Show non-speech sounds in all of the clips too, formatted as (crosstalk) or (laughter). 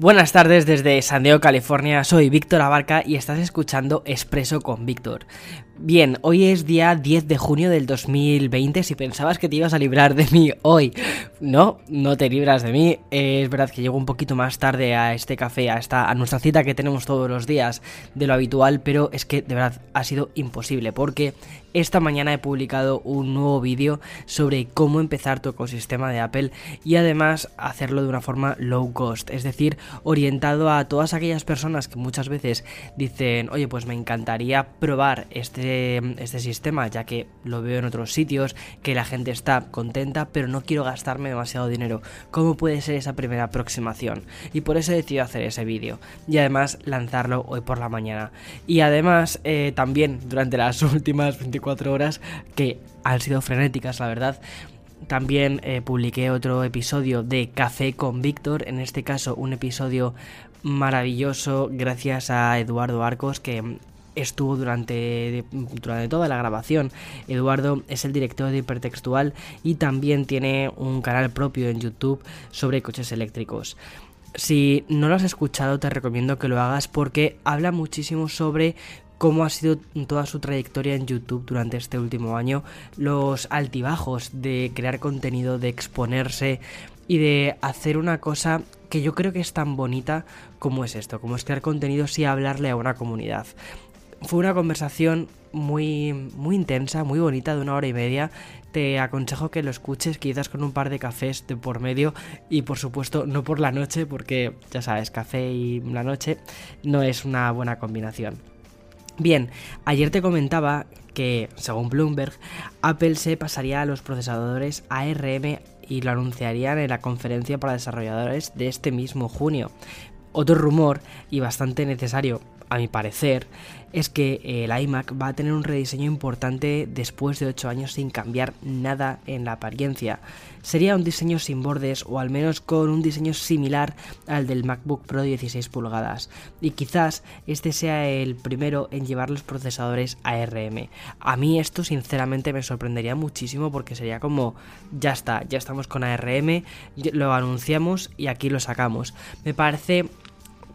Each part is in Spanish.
Buenas tardes desde San Diego, California. Soy Víctor Abarca y estás escuchando Expreso con Víctor. Bien, hoy es día 10 de junio del 2020. Si pensabas que te ibas a librar de mí hoy, no, no te libras de mí. es verdad que llego un poquito más tarde a este café, a, esta, a nuestra cita que tenemos todos los días de lo habitual, pero es que de verdad ha sido imposible porque esta mañana he publicado un nuevo vídeo sobre cómo empezar tu ecosistema de Apple y además hacerlo de una forma low cost, es decir, orientado a todas aquellas personas que muchas veces dicen, oye, pues me encantaría probar este este, sistema, ya que lo veo en otros sitios, que la gente está contenta, pero no quiero gastarme demasiado dinero. ¿Cómo puede ser esa primera aproximación? Y por eso he decidido hacer ese vídeo y además lanzarlo hoy por la mañana. Y además eh, también durante las (laughs) últimas 24 horas, que han sido frenéticas, la verdad, también eh, publiqué otro episodio de Café con Víctor, en este caso un episodio maravilloso gracias a Eduardo Arcos que estuvo durante, durante toda la grabación. Eduardo es el director de Hipertextual y también tiene un canal propio en YouTube sobre coches eléctricos. Si no lo has escuchado te recomiendo que lo hagas porque habla muchísimo sobre cómo ha sido toda su trayectoria en YouTube durante este último año, los altibajos de crear contenido, de exponerse y de hacer una cosa que yo creo que es tan bonita como es esto, como es crear contenido y hablarle a una comunidad. Fue una conversación muy, muy intensa, muy bonita, de una hora y media. Te aconsejo que lo escuches quizás con un par de cafés de por medio y por supuesto no por la noche porque ya sabes, café y la noche no es una buena combinación. Bien, ayer te comentaba que, según Bloomberg, Apple se pasaría a los procesadores ARM y lo anunciarían en la conferencia para desarrolladores de este mismo junio. Otro rumor, y bastante necesario a mi parecer, es que el iMac va a tener un rediseño importante después de 8 años sin cambiar nada en la apariencia. Sería un diseño sin bordes o al menos con un diseño similar al del MacBook Pro 16 pulgadas. Y quizás este sea el primero en llevar los procesadores ARM. A mí esto sinceramente me sorprendería muchísimo porque sería como ya está, ya estamos con ARM, lo anunciamos y aquí lo sacamos. Me parece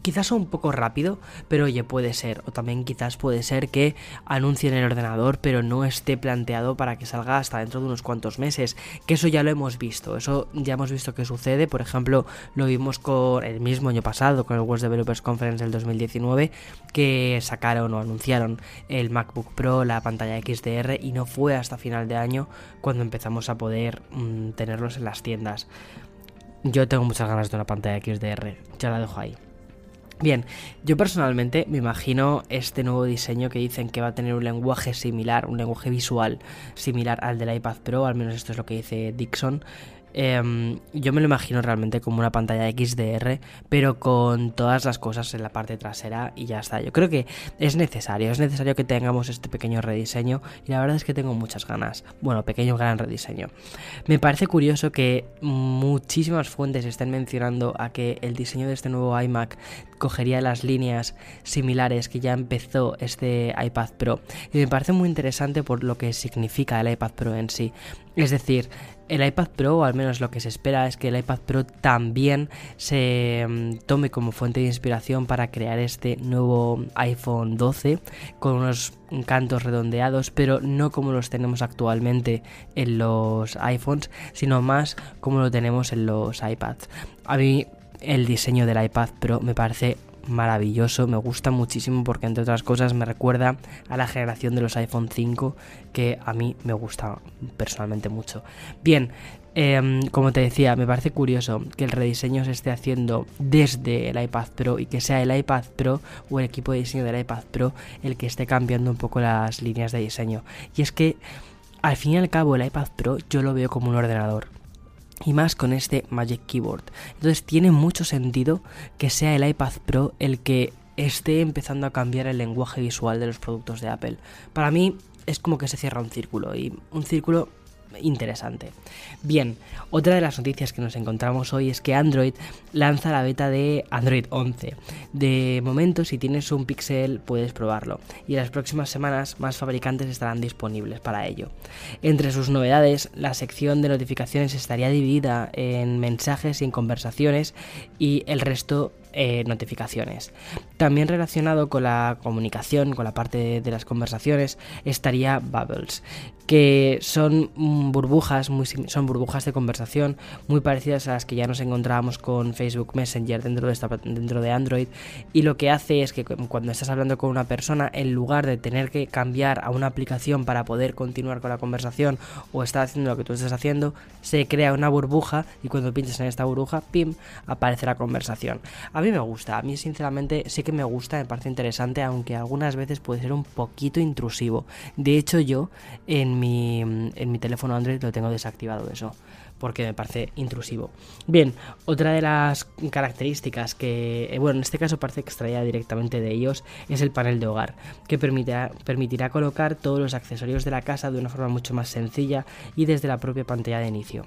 quizás un poco rápido, pero oye, puede ser. O también quizás puede ser que anuncien el ordenador, pero no esté planteado para que salga hasta dentro de unos cuantos meses. Que eso ya lo hemos visto. Eso ya hemos visto que sucede. Por ejemplo, lo vimos con el mismo año pasado, con el World Developers Conference del 2019, que sacaron o anunciaron el MacBook Pro, la pantalla XDR, y no fue hasta final de año cuando empezamos a poder mm, tenerlos en las tiendas. Yo tengo muchas ganas de una pantalla XDR, ya la dejo ahí. Bien, yo personalmente me imagino este nuevo diseño que dicen que va a tener un lenguaje similar, un lenguaje visual similar al del iPad Pro, al menos esto es lo que dice Dixon, Em, yo me lo imagino realmente como una pantalla XDR, pero con todas las cosas en la parte trasera y ya está. Yo creo que es necesario, es necesario que tengamos este pequeño rediseño y la verdad es que tengo muchas ganas. Bueno, pequeño gran rediseño. Me parece curioso que muchísimas fuentes estén mencionando a que el diseño de este nuevo iMac cogería las líneas similares que ya empezó este iPad Pro. Y me parece muy interesante por lo que significa el iPad Pro en sí. Es decir, el iPad Pro, o al menos lo que se espera, es que el iPad Pro también se mm, tome como fuente de inspiración para crear este nuevo iPhone 12 con unos cantos redondeados, pero no como los tenemos actualmente en los iPhones, sino más como lo tenemos en los iPads. A mí el diseño del iPad Pro me parece maravilloso, me gusta muchísimo porque entre otras cosas me recuerda a la generación de los iPhone 5 que a mí me gusta personalmente mucho. Bien, em, como te decía, me parece curioso que el rediseño se esté haciendo desde el iPad Pro y que sea el iPad Pro o el equipo de diseño del iPad Pro el que esté cambiando un poco las líneas de diseño. Y es que al fin y al cabo el iPad Pro yo lo veo como un ordenador y más con este Magic Keyboard. Entonces tiene mucho sentido que sea el iPad Pro el que esté empezando a cambiar el lenguaje visual de los productos de Apple. Para mí es como que se cierra un círculo y un círculo interesante. Bien, otra de las noticias que nos encontramos hoy es que Android lanza la beta de Android 11. De momento, si tienes un Pixel, puedes probarlo. Y en las próximas semanas, más fabricantes estarán disponibles para ello. Entre sus novedades, la sección de notificaciones estaría dividida en mensajes y en conversaciones, y el resto eh, notificaciones. También relacionado con la comunicación, con la parte de, las conversaciones, estaría Bubbles, que son burbujas, muy, son burbujas de conversación muy parecidas a las que ya nos encontrábamos con Facebook Messenger dentro de, dentro de Android. Y lo que hace es que cuando estás hablando con una persona, en lugar de tener que cambiar a una aplicación para poder continuar con la conversación o estar haciendo lo que tú estás haciendo, se crea una burbuja y cuando pinches en esta burbuja, pim, aparece la conversación. A mí me gusta, a mí sinceramente sí que me gusta, me parece interesante, aunque algunas veces puede ser un poquito intrusivo. De hecho yo en mi, en mi teléfono Android lo tengo desactivado eso porque me parece intrusivo. Bien, otra de las características que, eh, bueno, en este caso parece extraída directamente de ellos, es el panel de hogar, que permitirá colocar todos los accesorios de la casa de una forma mucho más sencilla y desde la propia pantalla de inicio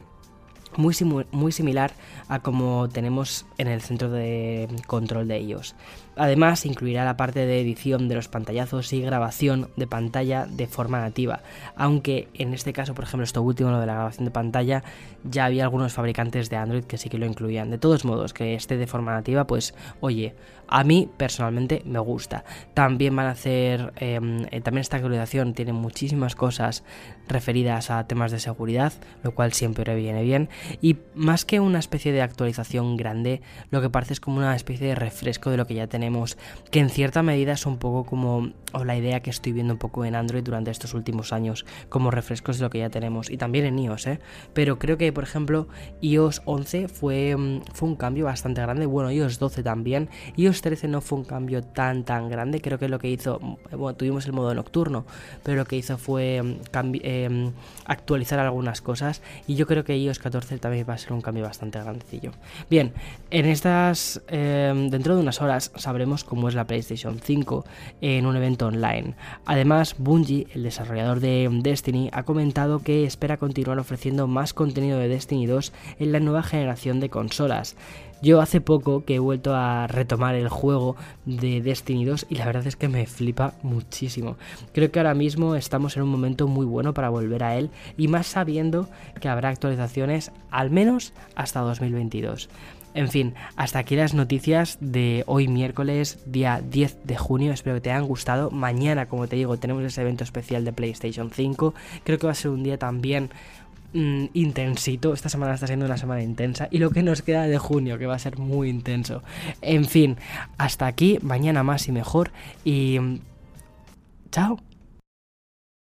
muy, muy similar a como tenemos en el centro de control de ellos. Además, incluirá la parte de edición de los pantallazos y grabación de pantalla de forma nativa, aunque en este caso, por ejemplo, esto último, lo de la grabación de pantalla, ya había algunos fabricantes de Android que sí que lo incluían. De todos modos, que esté de forma nativa, pues oye, a mí personalmente me gusta. También van a hacer, em, eh, también esta actualización tiene muchísimas cosas referidas a temas de seguridad, lo cual siempre viene bien. Y más que una especie de actualización grande, lo que parece es como una especie de refresco de lo que ya tenemos, que en cierta medida es un poco como o la idea que estoy viendo un poco en Android durante estos últimos años, como refrescos de lo que ya tenemos, y también en iOS, ¿eh? Pero creo que, por ejemplo, iOS 11 fue, mm, fue un cambio bastante grande, bueno, iOS 12 también, iOS 13 no fue un cambio tan tan grande, creo que lo que hizo, bueno, tuvimos el modo nocturno, pero lo que hizo fue em, actualizar algunas cosas, y yo creo que iOS 14 también va a ser un cambio bastante grandecillo. Bien, en estas, em, dentro de unas horas sabremos cómo es la PlayStation 5 en un evento online. Además, Bungie, el desarrollador de Destiny, ha comentado que espera continuar ofreciendo más contenido de Destiny 2 en la nueva generación de consolas. Yo hace poco que he vuelto a retomar el juego de Destiny 2 y la verdad es que me flipa muchísimo. Creo que ahora mismo estamos en un momento muy bueno para volver a él y más sabiendo que habrá actualizaciones al menos hasta 2022. En fin, hasta aquí las noticias de hoy miércoles, día 10 de junio. Espero que te hayan gustado. Mañana, como te digo, tenemos ese evento especial de PlayStation 5. Creo que va a ser un día también mm, intensito. Esta semana está siendo una semana intensa. Y lo que nos queda de junio, que va a ser muy intenso. En fin, hasta aquí. Mañana más y mejor. Y... Mm, chao.